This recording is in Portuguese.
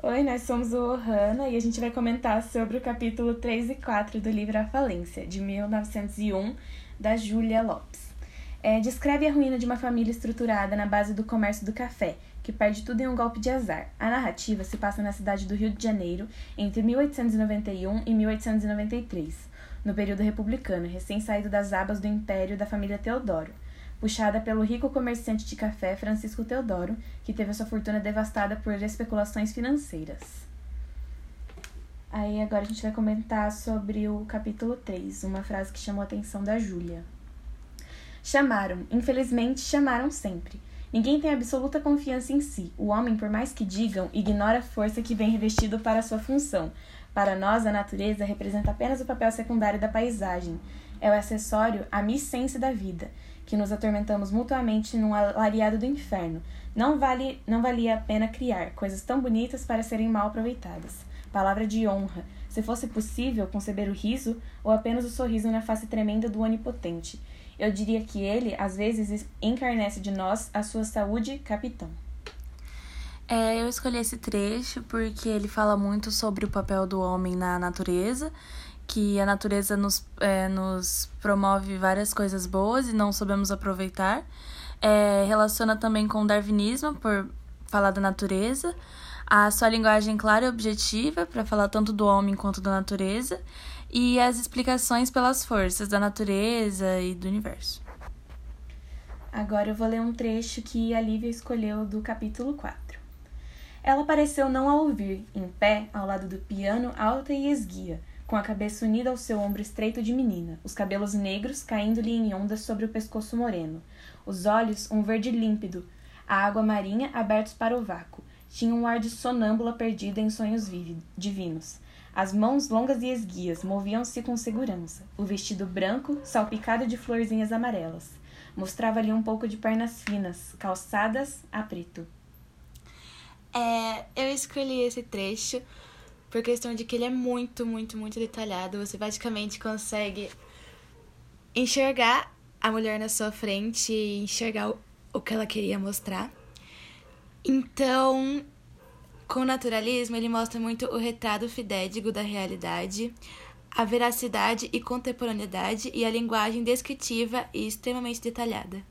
Oi, nós somos o Ohana e a gente vai comentar sobre o capítulo 3 e 4 do livro A Falência, de 1901, da Júlia Lopes. É, descreve a ruína de uma família estruturada na base do comércio do café, que perde tudo em um golpe de azar. A narrativa se passa na cidade do Rio de Janeiro entre 1891 e 1893, no período republicano, recém-saído das abas do império da família Teodoro puxada pelo rico comerciante de café Francisco Teodoro, que teve sua fortuna devastada por especulações financeiras. Aí agora a gente vai comentar sobre o capítulo 3, uma frase que chamou a atenção da Júlia. Chamaram, infelizmente chamaram sempre. Ninguém tem absoluta confiança em si. O homem, por mais que digam, ignora a força que vem revestido para sua função. Para nós, a natureza representa apenas o papel secundário da paisagem. É o acessório à missência da vida que nos atormentamos mutuamente num alariado do inferno. Não, vale, não valia a pena criar coisas tão bonitas para serem mal aproveitadas. Palavra de honra. Se fosse possível conceber o riso ou apenas o sorriso na face tremenda do onipotente. Eu diria que ele, às vezes, encarnece de nós a sua saúde, capitão. É, eu escolhi esse trecho porque ele fala muito sobre o papel do homem na natureza que a natureza nos, é, nos promove várias coisas boas e não sabemos aproveitar. É, relaciona também com o darwinismo, por falar da natureza. A sua linguagem clara e objetiva, para falar tanto do homem quanto da natureza. E as explicações pelas forças da natureza e do universo. Agora eu vou ler um trecho que a Lívia escolheu do capítulo 4. Ela pareceu não a ouvir, em pé, ao lado do piano, alta e esguia, com a cabeça unida ao seu ombro estreito de menina, os cabelos negros caindo-lhe em ondas sobre o pescoço moreno, os olhos um verde límpido, a água marinha abertos para o vácuo. Tinha um ar de sonâmbula perdida em sonhos divinos. As mãos longas e esguias moviam-se com segurança. O vestido branco, salpicado de florzinhas amarelas, mostrava-lhe um pouco de pernas finas, calçadas a preto. É, eu escolhi esse trecho por questão de que ele é muito, muito, muito detalhado. Você basicamente consegue enxergar a mulher na sua frente e enxergar o, o que ela queria mostrar. Então, com o naturalismo, ele mostra muito o retrato fidédigo da realidade, a veracidade e contemporaneidade e a linguagem descritiva e extremamente detalhada.